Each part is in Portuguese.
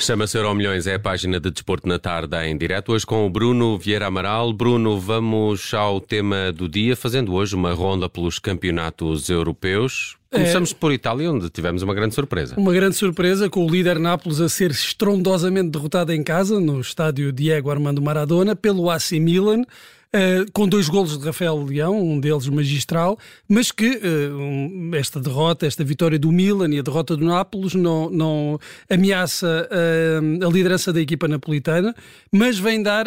Chama-se Euro Milhões, é a página de Desporto na Tarde em direto. Hoje com o Bruno Vieira Amaral. Bruno, vamos ao tema do dia, fazendo hoje uma ronda pelos campeonatos europeus. Começamos é... por Itália, onde tivemos uma grande surpresa. Uma grande surpresa, com o líder Nápoles a ser estrondosamente derrotado em casa, no estádio Diego Armando Maradona, pelo AC Milan. Uh, com dois golos de Rafael Leão, um deles magistral, mas que uh, um, esta derrota, esta vitória do Milan e a derrota do Nápoles não, não ameaça uh, a liderança da equipa napolitana, mas vem dar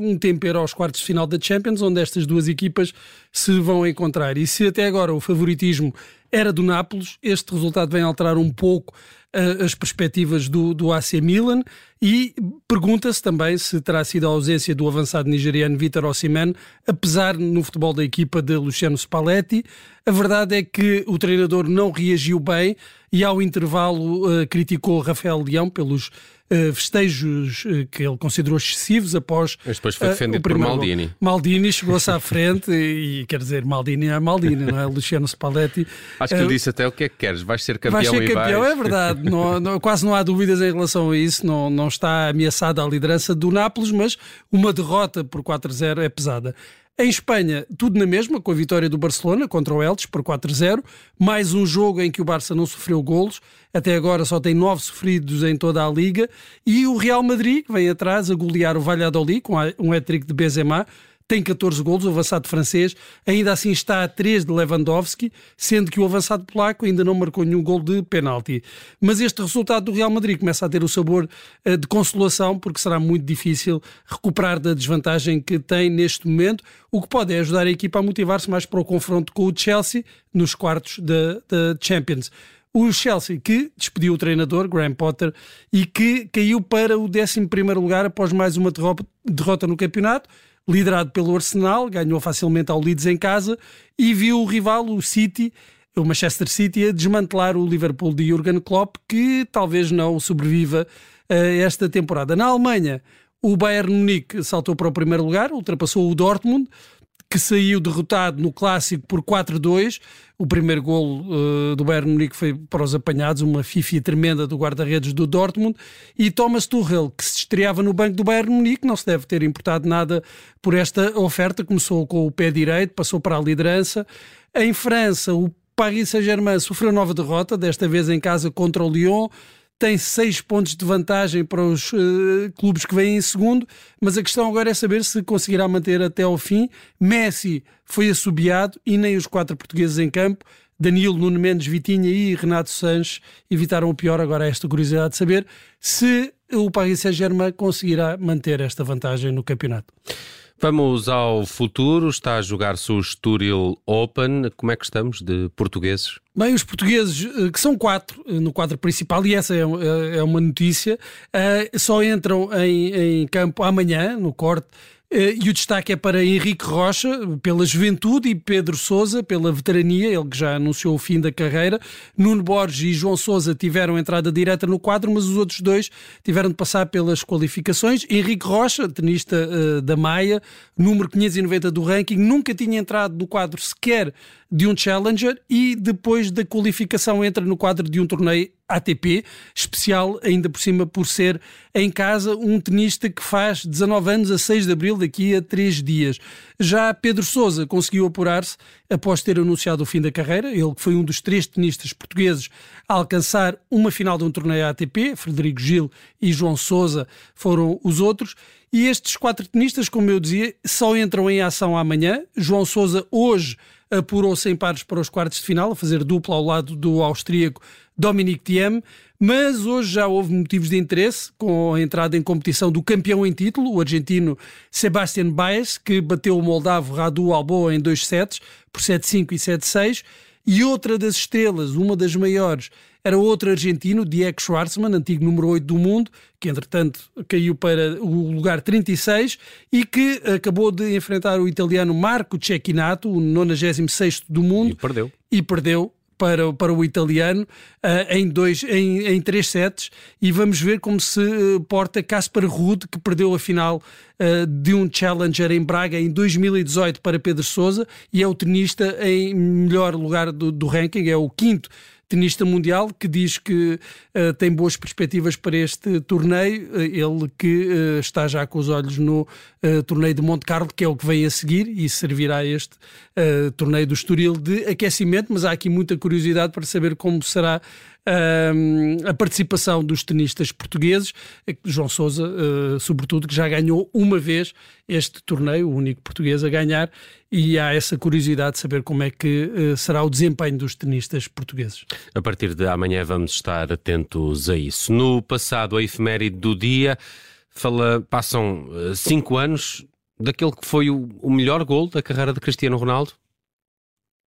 um tempero aos quartos de final da Champions, onde estas duas equipas se vão encontrar. E se até agora o favoritismo era do Nápoles, este resultado vem alterar um pouco as perspectivas do, do AC Milan e pergunta-se também se terá sido a ausência do avançado nigeriano Vitor Osimhen, apesar no futebol da equipa de Luciano Spalletti. A verdade é que o treinador não reagiu bem e ao intervalo uh, criticou Rafael Leão pelos uh, festejos uh, que ele considerou excessivos após. Mas depois foi defendido por Maldini. Maldini chegou-se à frente e, quer dizer, Maldini é Maldini, não é? Luciano Spalletti. Acho que ele disse até o que é que queres, vais ser campeão vais ser campeão, vais. é verdade. não, não, quase não há dúvidas em relação a isso, não, não está ameaçada a liderança do Nápoles, mas uma derrota por 4-0 é pesada. Em Espanha, tudo na mesma, com a vitória do Barcelona contra o Elche por 4-0. Mais um jogo em que o Barça não sofreu golos. Até agora só tem nove sofridos em toda a Liga. E o Real Madrid, que vem atrás a golear o Valladolid com um hat-trick de Benzema tem 14 golos, o avançado francês, ainda assim está a 3 de Lewandowski, sendo que o avançado polaco ainda não marcou nenhum gol de penalti. Mas este resultado do Real Madrid começa a ter o sabor uh, de consolação, porque será muito difícil recuperar da desvantagem que tem neste momento, o que pode é ajudar a equipa a motivar-se mais para o confronto com o Chelsea nos quartos da Champions o Chelsea que despediu o treinador, Graham Potter, e que caiu para o 11 lugar após mais uma derrota no campeonato liderado pelo Arsenal, ganhou facilmente ao Leeds em casa e viu o rival, o City, o Manchester City, a desmantelar o Liverpool de Jurgen Klopp, que talvez não sobreviva a esta temporada. Na Alemanha, o Bayern Munique saltou para o primeiro lugar, ultrapassou o Dortmund, que saiu derrotado no clássico por 4-2. O primeiro gol uh, do Bayern Munique foi para os apanhados, uma fifia tremenda do guarda-redes do Dortmund. E Thomas Tuchel, que se estreava no banco do Bayern Munique, não se deve ter importado nada por esta oferta. Começou com o pé direito, passou para a liderança. Em França, o Paris Saint-Germain sofreu nova derrota, desta vez em casa contra o Lyon tem seis pontos de vantagem para os uh, clubes que vêm em segundo, mas a questão agora é saber se conseguirá manter até ao fim. Messi foi assobiado e nem os quatro portugueses em campo, Danilo, Nuno Mendes, Vitinha e Renato Sanches evitaram o pior. Agora esta curiosidade de saber se o Paris Saint-Germain conseguirá manter esta vantagem no campeonato. Vamos ao futuro. Está a jogar-se o Estoril Open. Como é que estamos de portugueses? Bem, os portugueses, eh, que são quatro eh, no quadro principal, e essa é, é, é uma notícia, só entram em, em campo amanhã, no corte, eh, e o destaque é para Henrique Rocha, pela juventude, e Pedro Souza, pela veterania, ele que já anunciou o fim da carreira. Nuno Borges e João Souza tiveram entrada direta no quadro, mas os outros dois tiveram de passar pelas qualificações. Henrique Rocha, tenista da Maia, número 590 do ranking, nunca tinha entrado no quadro sequer de um Challenger e depois da qualificação entra no quadro de um torneio ATP, especial ainda por cima por ser em casa um tenista que faz 19 anos a 6 de abril, daqui a 3 dias. Já Pedro Sousa conseguiu apurar-se após ter anunciado o fim da carreira, ele que foi um dos três tenistas portugueses a alcançar uma final de um torneio ATP, Frederico Gil e João Sousa foram os outros, e estes quatro tenistas, como eu dizia, só entram em ação amanhã. João Sousa hoje apurou-se em pares para os quartos de final, a fazer dupla ao lado do austríaco Dominic Thiem, mas hoje já houve motivos de interesse com a entrada em competição do campeão em título, o argentino Sebastian Baez, que bateu o moldavo Radu Alboa em dois sets, por 7-5 e 7-6, e outra das estrelas, uma das maiores, era outro argentino, Diego Schwartzman, antigo número 8 do mundo, que entretanto caiu para o lugar 36 e que acabou de enfrentar o italiano Marco Cecchinato, o 96 do mundo. E perdeu. E perdeu para, para o italiano uh, em, dois, em, em três sets e vamos ver como se uh, porta Casper Ruud, que perdeu a final uh, de um Challenger em Braga em 2018 para Pedro Sousa e é o tenista em melhor lugar do, do ranking, é o quinto tenista mundial, que diz que uh, tem boas perspectivas para este torneio. Uh, ele que uh, está já com os olhos no torneio de Monte Carlo, que é o que vem a seguir e servirá este torneio do Estoril de aquecimento. Mas há aqui muita curiosidade para saber como será a participação dos tenistas portugueses, João Sousa, uh, sobretudo, que já ganhou uma vez este torneio, o único português a ganhar, e há essa curiosidade de saber como é que uh, será o desempenho dos tenistas portugueses. A partir de amanhã vamos estar atentos a isso. No passado, a efeméride do dia, fala, passam uh, cinco anos daquele que foi o melhor gol da carreira de Cristiano Ronaldo?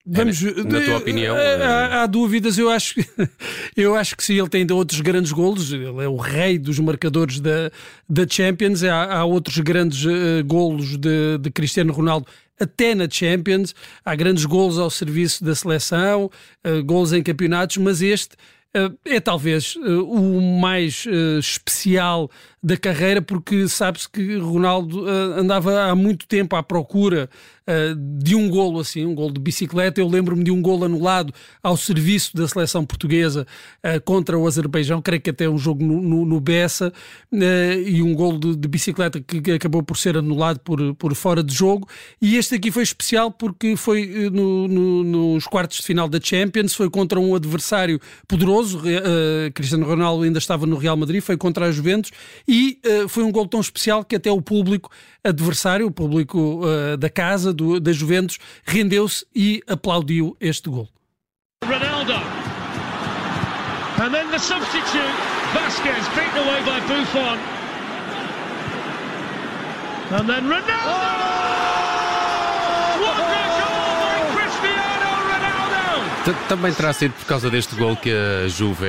Vamos, é, na tua opinião? Há, eh, há, dúvidas, eu acho, eu acho que sim, ele tem ainda outros grandes golos, ele é o rei dos marcadores da, da Champions, há, há outros grandes uh, golos de, de Cristiano Ronaldo até na Champions, há grandes golos ao serviço da seleção, uh, golos em campeonatos, mas este uh, é talvez uh, o mais especial da carreira, porque sabe-se que Ronaldo andava há muito tempo à procura de um golo assim, um golo de bicicleta. Eu lembro-me de um golo anulado ao serviço da seleção portuguesa uh, contra o Azerbaijão, creio que até um jogo no, no, no Bessa, uh, e um golo de, de, bicicleta que acabou por ser anulado por, por fora de jogo. E este aqui foi especial porque foi no, nos quartos de final da Champions, foi contra um adversário poderoso. Cristiano Ronaldo ainda estava no Real Madrid, foi contra a Juventus, e foi um golo tão especial que até o público adversário, o público da casa, do, da Juventus, rendeu-se e aplaudiu este gol. Ronaldo. And then the substitute, Vasquez, beaten away by Buffon. And then Ronaldo! Oh! What a também terá sido por causa deste gol que a Juve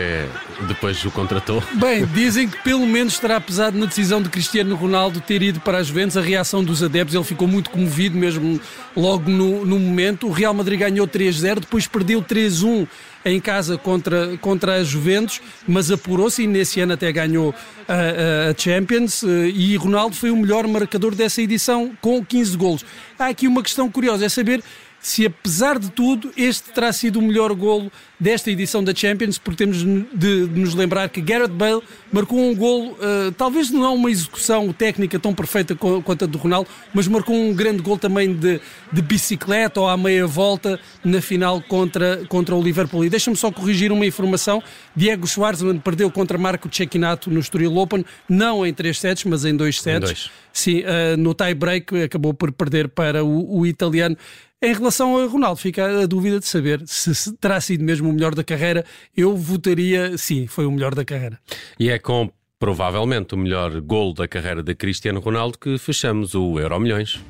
depois o contratou? Bem, dizem que pelo menos terá pesado na decisão de Cristiano Ronaldo ter ido para as Juventus. A reação dos adeptos, ele ficou muito comovido mesmo logo no, no momento. O Real Madrid ganhou 3-0, depois perdeu 3-1 em casa contra, contra a Juventus, mas apurou-se e nesse ano até ganhou a, a, Champions eh, e Ronaldo foi o melhor marcador dessa edição com 15 golos. Há aqui uma questão curiosa, é saber se apesar de tudo este terá sido o melhor golo desta edição da Champions, porque temos de, nos lembrar que Gareth Bale marcou um golo, uh, talvez não é uma execução técnica tão perfeita quanto a do Ronaldo, mas marcou um grande gol também de, de bicicleta ou à meia volta na final contra, contra o Liverpool. E deixa-me só corrigir uma informação, Diego Schwartzman perdeu contra Marco Cecchinato no Estoril Open, não em 3 sets, mas em 2 sets. Em dois. Sim, uh, no tie-break acabou por perder para o, o italiano. Em relação a Ronaldo, fica a dúvida de saber se terá sido mesmo o melhor da carreira. Eu votaria sim, foi o melhor da carreira. E é com provavelmente o melhor gol da carreira de Cristiano Ronaldo que fechamos o Euro Milhões.